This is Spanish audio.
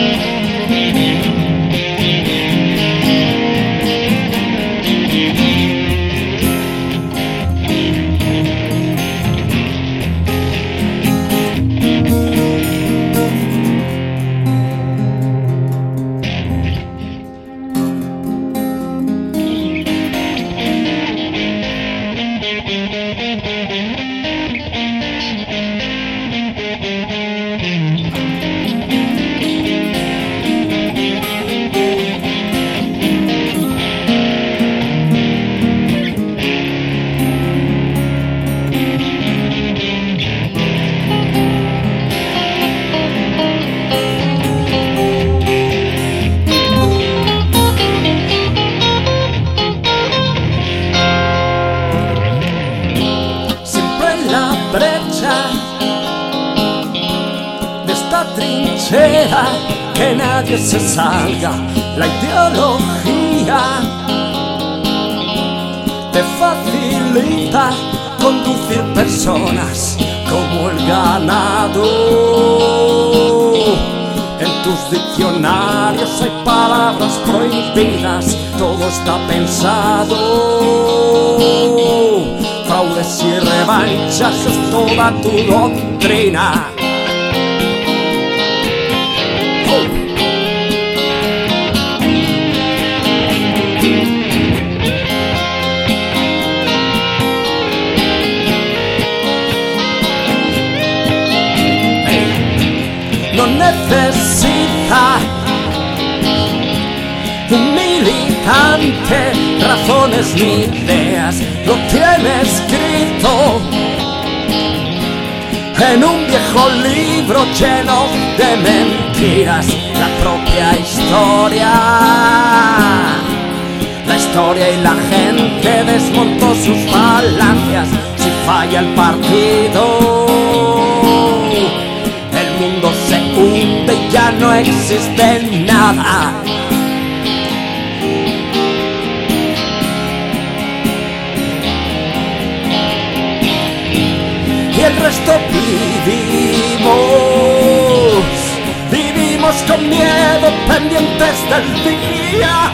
Yeah. Que nadie se salga. La ideología te facilita conducir personas como el ganado. En tus diccionarios hay palabras prohibidas, todo está pensado. Fraudes y revanchas es toda tu doctrina. Necesita un militante, razones ni ideas, lo tiene escrito en un viejo libro lleno de mentiras, la propia historia. La historia y la gente desmontó sus falacias, si falla el partido existe nada. Y el resto vivimos, vivimos con miedo pendientes del día.